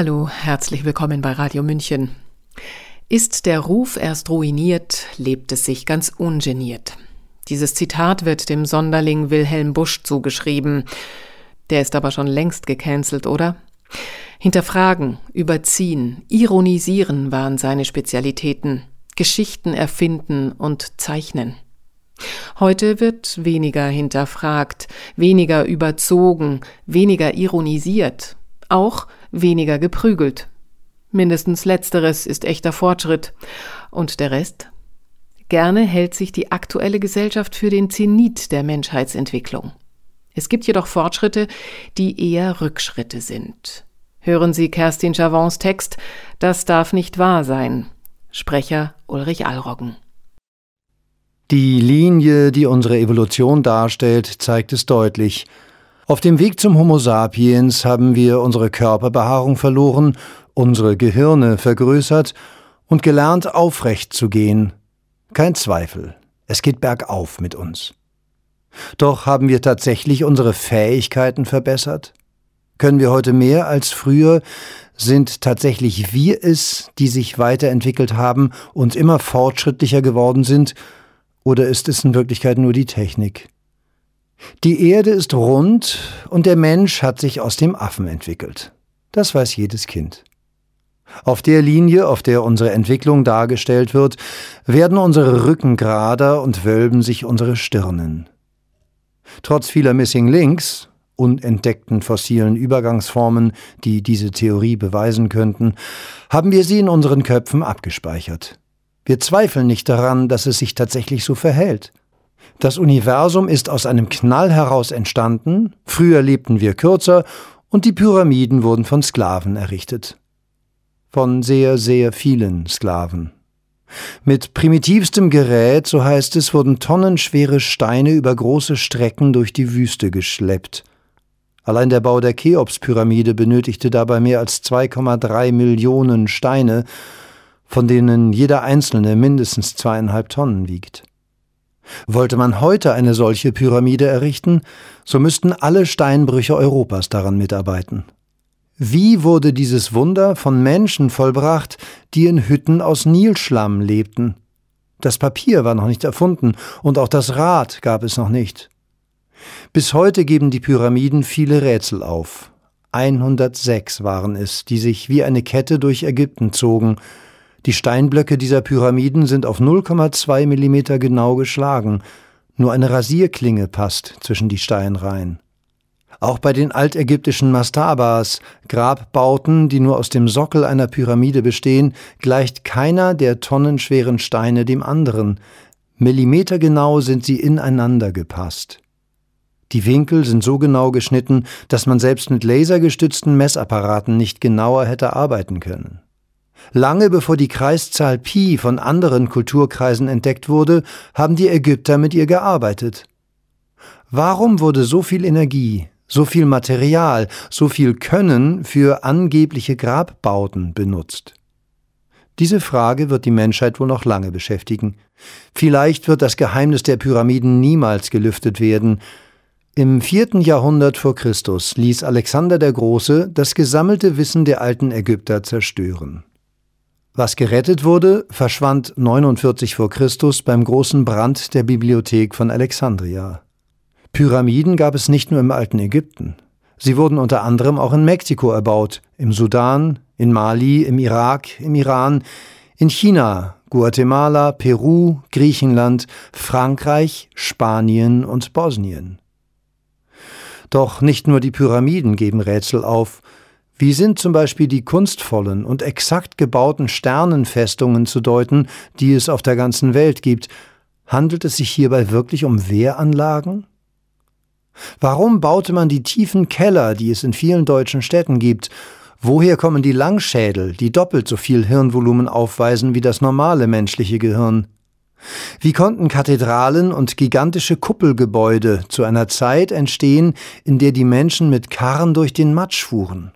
Hallo, herzlich willkommen bei Radio München. Ist der Ruf erst ruiniert, lebt es sich ganz ungeniert. Dieses Zitat wird dem Sonderling Wilhelm Busch zugeschrieben. Der ist aber schon längst gecancelt, oder? Hinterfragen, überziehen, ironisieren waren seine Spezialitäten. Geschichten erfinden und zeichnen. Heute wird weniger hinterfragt, weniger überzogen, weniger ironisiert, auch weniger geprügelt. Mindestens letzteres ist echter Fortschritt. Und der Rest? Gerne hält sich die aktuelle Gesellschaft für den Zenit der Menschheitsentwicklung. Es gibt jedoch Fortschritte, die eher Rückschritte sind. Hören Sie Kerstin Chavons Text Das darf nicht wahr sein. Sprecher Ulrich Allroggen. Die Linie, die unsere Evolution darstellt, zeigt es deutlich. Auf dem Weg zum Homo sapiens haben wir unsere Körperbehaarung verloren, unsere Gehirne vergrößert und gelernt, aufrecht zu gehen. Kein Zweifel, es geht bergauf mit uns. Doch haben wir tatsächlich unsere Fähigkeiten verbessert? Können wir heute mehr als früher? Sind tatsächlich wir es, die sich weiterentwickelt haben und immer fortschrittlicher geworden sind? Oder ist es in Wirklichkeit nur die Technik? Die Erde ist rund und der Mensch hat sich aus dem Affen entwickelt. Das weiß jedes Kind. Auf der Linie, auf der unsere Entwicklung dargestellt wird, werden unsere Rücken gerader und wölben sich unsere Stirnen. Trotz vieler Missing Links, unentdeckten fossilen Übergangsformen, die diese Theorie beweisen könnten, haben wir sie in unseren Köpfen abgespeichert. Wir zweifeln nicht daran, dass es sich tatsächlich so verhält. Das Universum ist aus einem Knall heraus entstanden, früher lebten wir kürzer und die Pyramiden wurden von Sklaven errichtet. Von sehr, sehr vielen Sklaven. Mit primitivstem Gerät, so heißt es, wurden tonnenschwere Steine über große Strecken durch die Wüste geschleppt. Allein der Bau der Cheops-Pyramide benötigte dabei mehr als 2,3 Millionen Steine, von denen jeder einzelne mindestens zweieinhalb Tonnen wiegt. Wollte man heute eine solche Pyramide errichten, so müssten alle Steinbrüche Europas daran mitarbeiten. Wie wurde dieses Wunder von Menschen vollbracht, die in Hütten aus Nilschlamm lebten? Das Papier war noch nicht erfunden und auch das Rad gab es noch nicht. Bis heute geben die Pyramiden viele Rätsel auf. 106 waren es, die sich wie eine Kette durch Ägypten zogen, die Steinblöcke dieser Pyramiden sind auf 0,2 Millimeter genau geschlagen. Nur eine Rasierklinge passt zwischen die Steinreihen. Auch bei den altägyptischen Mastabas, Grabbauten, die nur aus dem Sockel einer Pyramide bestehen, gleicht keiner der tonnenschweren Steine dem anderen. Millimetergenau sind sie ineinander gepasst. Die Winkel sind so genau geschnitten, dass man selbst mit lasergestützten Messapparaten nicht genauer hätte arbeiten können. Lange bevor die Kreiszahl Pi von anderen Kulturkreisen entdeckt wurde, haben die Ägypter mit ihr gearbeitet. Warum wurde so viel Energie, so viel Material, so viel Können für angebliche Grabbauten benutzt? Diese Frage wird die Menschheit wohl noch lange beschäftigen. Vielleicht wird das Geheimnis der Pyramiden niemals gelüftet werden. Im vierten Jahrhundert vor Christus ließ Alexander der Große das gesammelte Wissen der alten Ägypter zerstören. Was gerettet wurde, verschwand 49 vor Christus beim großen Brand der Bibliothek von Alexandria. Pyramiden gab es nicht nur im alten Ägypten. Sie wurden unter anderem auch in Mexiko erbaut, im Sudan, in Mali, im Irak, im Iran, in China, Guatemala, Peru, Griechenland, Frankreich, Spanien und Bosnien. Doch nicht nur die Pyramiden geben Rätsel auf, wie sind zum Beispiel die kunstvollen und exakt gebauten Sternenfestungen zu deuten, die es auf der ganzen Welt gibt? Handelt es sich hierbei wirklich um Wehranlagen? Warum baute man die tiefen Keller, die es in vielen deutschen Städten gibt? Woher kommen die Langschädel, die doppelt so viel Hirnvolumen aufweisen wie das normale menschliche Gehirn? Wie konnten Kathedralen und gigantische Kuppelgebäude zu einer Zeit entstehen, in der die Menschen mit Karren durch den Matsch fuhren?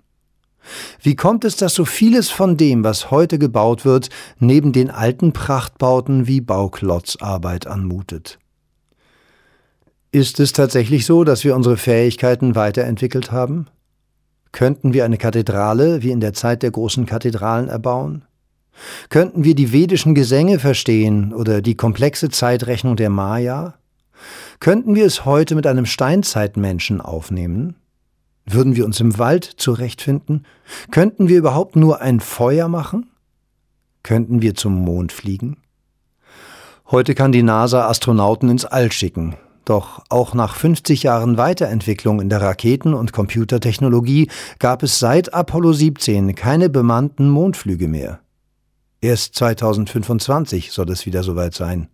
Wie kommt es, dass so vieles von dem, was heute gebaut wird, neben den alten Prachtbauten wie Bauklotzarbeit anmutet? Ist es tatsächlich so, dass wir unsere Fähigkeiten weiterentwickelt haben? Könnten wir eine Kathedrale wie in der Zeit der großen Kathedralen erbauen? Könnten wir die vedischen Gesänge verstehen oder die komplexe Zeitrechnung der Maya? Könnten wir es heute mit einem Steinzeitmenschen aufnehmen? Würden wir uns im Wald zurechtfinden? Könnten wir überhaupt nur ein Feuer machen? Könnten wir zum Mond fliegen? Heute kann die NASA Astronauten ins All schicken. Doch auch nach 50 Jahren Weiterentwicklung in der Raketen- und Computertechnologie gab es seit Apollo 17 keine bemannten Mondflüge mehr. Erst 2025 soll es wieder soweit sein.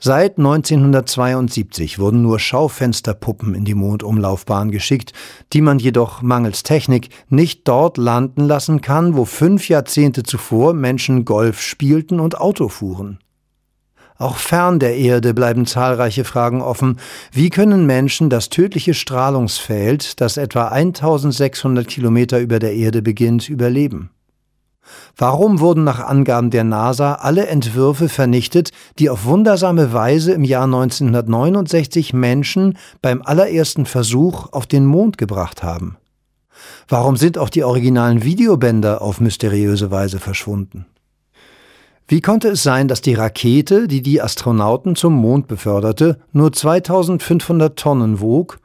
Seit 1972 wurden nur Schaufensterpuppen in die Mondumlaufbahn geschickt, die man jedoch mangels Technik nicht dort landen lassen kann, wo fünf Jahrzehnte zuvor Menschen Golf spielten und Auto fuhren. Auch fern der Erde bleiben zahlreiche Fragen offen. Wie können Menschen das tödliche Strahlungsfeld, das etwa 1600 Kilometer über der Erde beginnt, überleben? Warum wurden nach Angaben der NASA alle Entwürfe vernichtet, die auf wundersame Weise im Jahr 1969 Menschen beim allerersten Versuch auf den Mond gebracht haben? Warum sind auch die originalen Videobänder auf mysteriöse Weise verschwunden? Wie konnte es sein, dass die Rakete, die die Astronauten zum Mond beförderte, nur 2500 Tonnen wog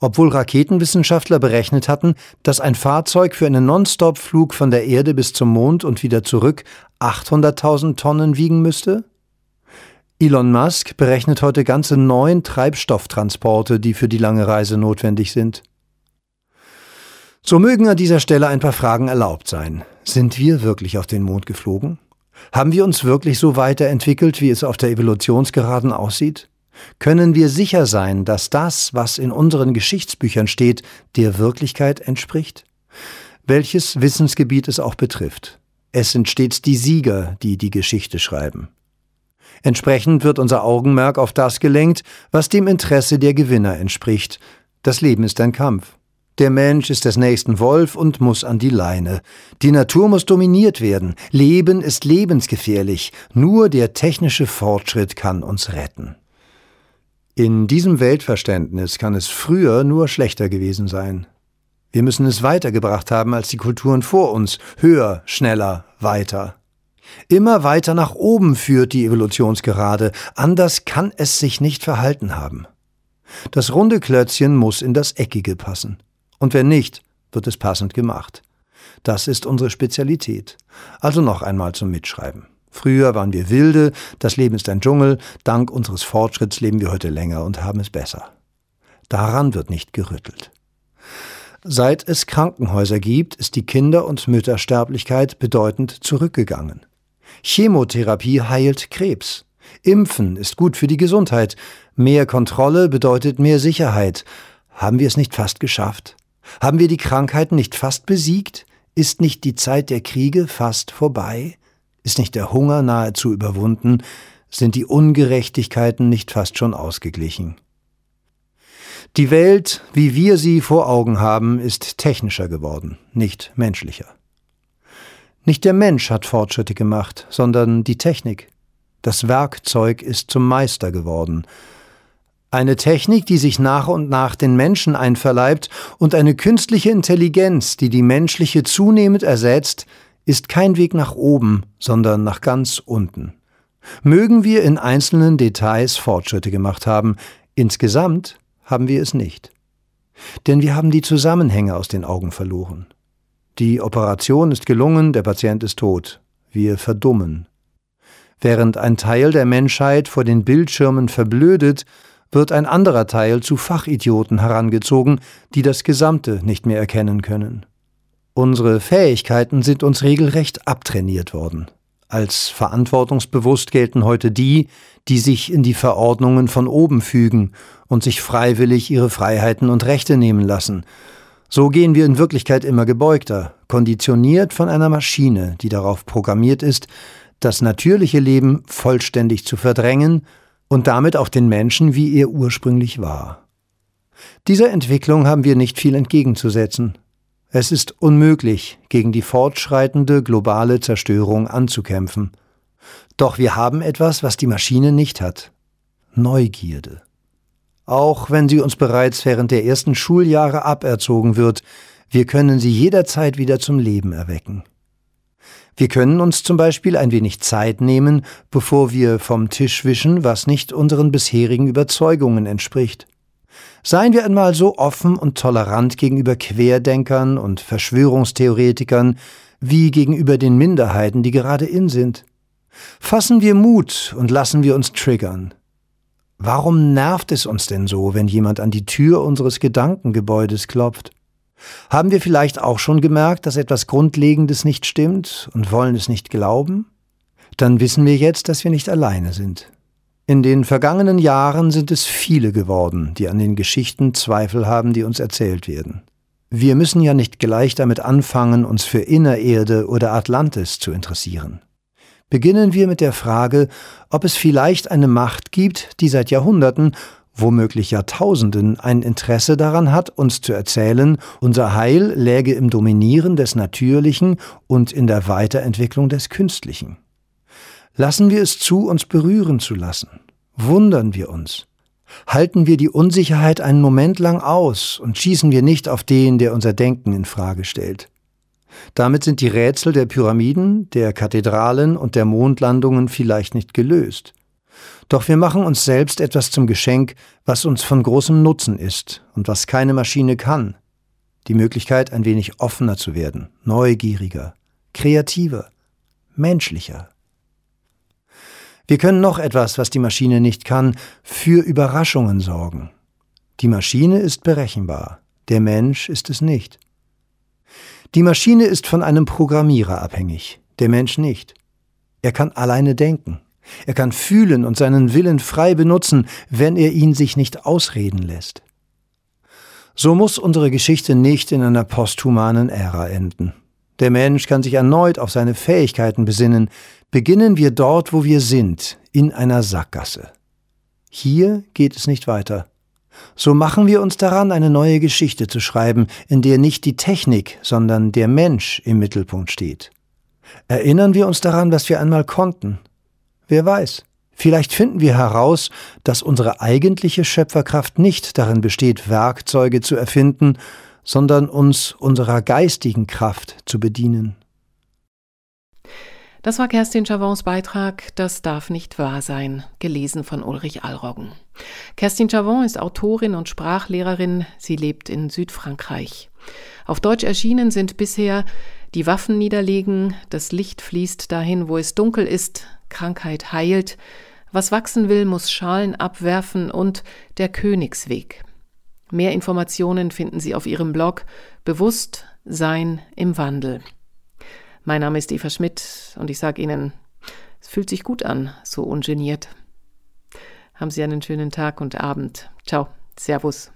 obwohl Raketenwissenschaftler berechnet hatten, dass ein Fahrzeug für einen Non-Stop-Flug von der Erde bis zum Mond und wieder zurück 800.000 Tonnen wiegen müsste? Elon Musk berechnet heute ganze neun Treibstofftransporte, die für die lange Reise notwendig sind. So mögen an dieser Stelle ein paar Fragen erlaubt sein. Sind wir wirklich auf den Mond geflogen? Haben wir uns wirklich so weiterentwickelt, wie es auf der Evolutionsgeraden aussieht? Können wir sicher sein, dass das, was in unseren Geschichtsbüchern steht, der Wirklichkeit entspricht? Welches Wissensgebiet es auch betrifft. Es sind stets die Sieger, die die Geschichte schreiben. Entsprechend wird unser Augenmerk auf das gelenkt, was dem Interesse der Gewinner entspricht. Das Leben ist ein Kampf. Der Mensch ist des nächsten Wolf und muss an die Leine. Die Natur muss dominiert werden. Leben ist lebensgefährlich. Nur der technische Fortschritt kann uns retten. In diesem Weltverständnis kann es früher nur schlechter gewesen sein. Wir müssen es weitergebracht haben als die Kulturen vor uns, höher, schneller, weiter. Immer weiter nach oben führt die Evolutionsgerade, anders kann es sich nicht verhalten haben. Das runde Klötzchen muss in das Eckige passen. Und wenn nicht, wird es passend gemacht. Das ist unsere Spezialität. Also noch einmal zum Mitschreiben. Früher waren wir wilde, das Leben ist ein Dschungel, dank unseres Fortschritts leben wir heute länger und haben es besser. Daran wird nicht gerüttelt. Seit es Krankenhäuser gibt, ist die Kinder- und Müttersterblichkeit bedeutend zurückgegangen. Chemotherapie heilt Krebs. Impfen ist gut für die Gesundheit. Mehr Kontrolle bedeutet mehr Sicherheit. Haben wir es nicht fast geschafft? Haben wir die Krankheiten nicht fast besiegt? Ist nicht die Zeit der Kriege fast vorbei? Ist nicht der Hunger nahezu überwunden? Sind die Ungerechtigkeiten nicht fast schon ausgeglichen? Die Welt, wie wir sie vor Augen haben, ist technischer geworden, nicht menschlicher. Nicht der Mensch hat Fortschritte gemacht, sondern die Technik. Das Werkzeug ist zum Meister geworden. Eine Technik, die sich nach und nach den Menschen einverleibt und eine künstliche Intelligenz, die die menschliche zunehmend ersetzt, ist kein Weg nach oben, sondern nach ganz unten. Mögen wir in einzelnen Details Fortschritte gemacht haben, insgesamt haben wir es nicht. Denn wir haben die Zusammenhänge aus den Augen verloren. Die Operation ist gelungen, der Patient ist tot. Wir verdummen. Während ein Teil der Menschheit vor den Bildschirmen verblödet, wird ein anderer Teil zu Fachidioten herangezogen, die das Gesamte nicht mehr erkennen können. Unsere Fähigkeiten sind uns regelrecht abtrainiert worden. Als verantwortungsbewusst gelten heute die, die sich in die Verordnungen von oben fügen und sich freiwillig ihre Freiheiten und Rechte nehmen lassen. So gehen wir in Wirklichkeit immer gebeugter, konditioniert von einer Maschine, die darauf programmiert ist, das natürliche Leben vollständig zu verdrängen und damit auch den Menschen, wie er ursprünglich war. Dieser Entwicklung haben wir nicht viel entgegenzusetzen, es ist unmöglich, gegen die fortschreitende globale Zerstörung anzukämpfen. Doch wir haben etwas, was die Maschine nicht hat. Neugierde. Auch wenn sie uns bereits während der ersten Schuljahre aberzogen wird, Wir können sie jederzeit wieder zum Leben erwecken. Wir können uns zum Beispiel ein wenig Zeit nehmen, bevor wir vom Tisch wischen, was nicht unseren bisherigen Überzeugungen entspricht. Seien wir einmal so offen und tolerant gegenüber Querdenkern und Verschwörungstheoretikern wie gegenüber den Minderheiten, die gerade in sind. Fassen wir Mut und lassen wir uns triggern. Warum nervt es uns denn so, wenn jemand an die Tür unseres Gedankengebäudes klopft? Haben wir vielleicht auch schon gemerkt, dass etwas Grundlegendes nicht stimmt und wollen es nicht glauben? Dann wissen wir jetzt, dass wir nicht alleine sind. In den vergangenen Jahren sind es viele geworden, die an den Geschichten Zweifel haben, die uns erzählt werden. Wir müssen ja nicht gleich damit anfangen, uns für Innererde oder Atlantis zu interessieren. Beginnen wir mit der Frage, ob es vielleicht eine Macht gibt, die seit Jahrhunderten womöglich Jahrtausenden ein Interesse daran hat, uns zu erzählen, unser Heil läge im Dominieren des Natürlichen und in der Weiterentwicklung des Künstlichen. Lassen wir es zu, uns berühren zu lassen. Wundern wir uns. Halten wir die Unsicherheit einen Moment lang aus und schießen wir nicht auf den, der unser Denken in Frage stellt. Damit sind die Rätsel der Pyramiden, der Kathedralen und der Mondlandungen vielleicht nicht gelöst. Doch wir machen uns selbst etwas zum Geschenk, was uns von großem Nutzen ist und was keine Maschine kann. Die Möglichkeit, ein wenig offener zu werden, neugieriger, kreativer, menschlicher. Wir können noch etwas, was die Maschine nicht kann, für Überraschungen sorgen. Die Maschine ist berechenbar, der Mensch ist es nicht. Die Maschine ist von einem Programmierer abhängig, der Mensch nicht. Er kann alleine denken. Er kann fühlen und seinen Willen frei benutzen, wenn er ihn sich nicht ausreden lässt. So muss unsere Geschichte nicht in einer posthumanen Ära enden. Der Mensch kann sich erneut auf seine Fähigkeiten besinnen. Beginnen wir dort, wo wir sind, in einer Sackgasse. Hier geht es nicht weiter. So machen wir uns daran, eine neue Geschichte zu schreiben, in der nicht die Technik, sondern der Mensch im Mittelpunkt steht. Erinnern wir uns daran, was wir einmal konnten, Wer weiß, vielleicht finden wir heraus, dass unsere eigentliche Schöpferkraft nicht darin besteht, Werkzeuge zu erfinden, sondern uns unserer geistigen Kraft zu bedienen. Das war Kerstin Chavons Beitrag Das darf nicht wahr sein, gelesen von Ulrich Allroggen. Kerstin Chavon ist Autorin und Sprachlehrerin, sie lebt in Südfrankreich. Auf Deutsch erschienen sind bisher Die Waffen niederlegen, das Licht fließt dahin, wo es dunkel ist, Krankheit heilt, was wachsen will, muss Schalen abwerfen und der Königsweg. Mehr Informationen finden Sie auf ihrem Blog Bewusstsein im Wandel. Mein Name ist Eva Schmidt und ich sage Ihnen, es fühlt sich gut an, so ungeniert. Haben Sie einen schönen Tag und Abend. Ciao, Servus.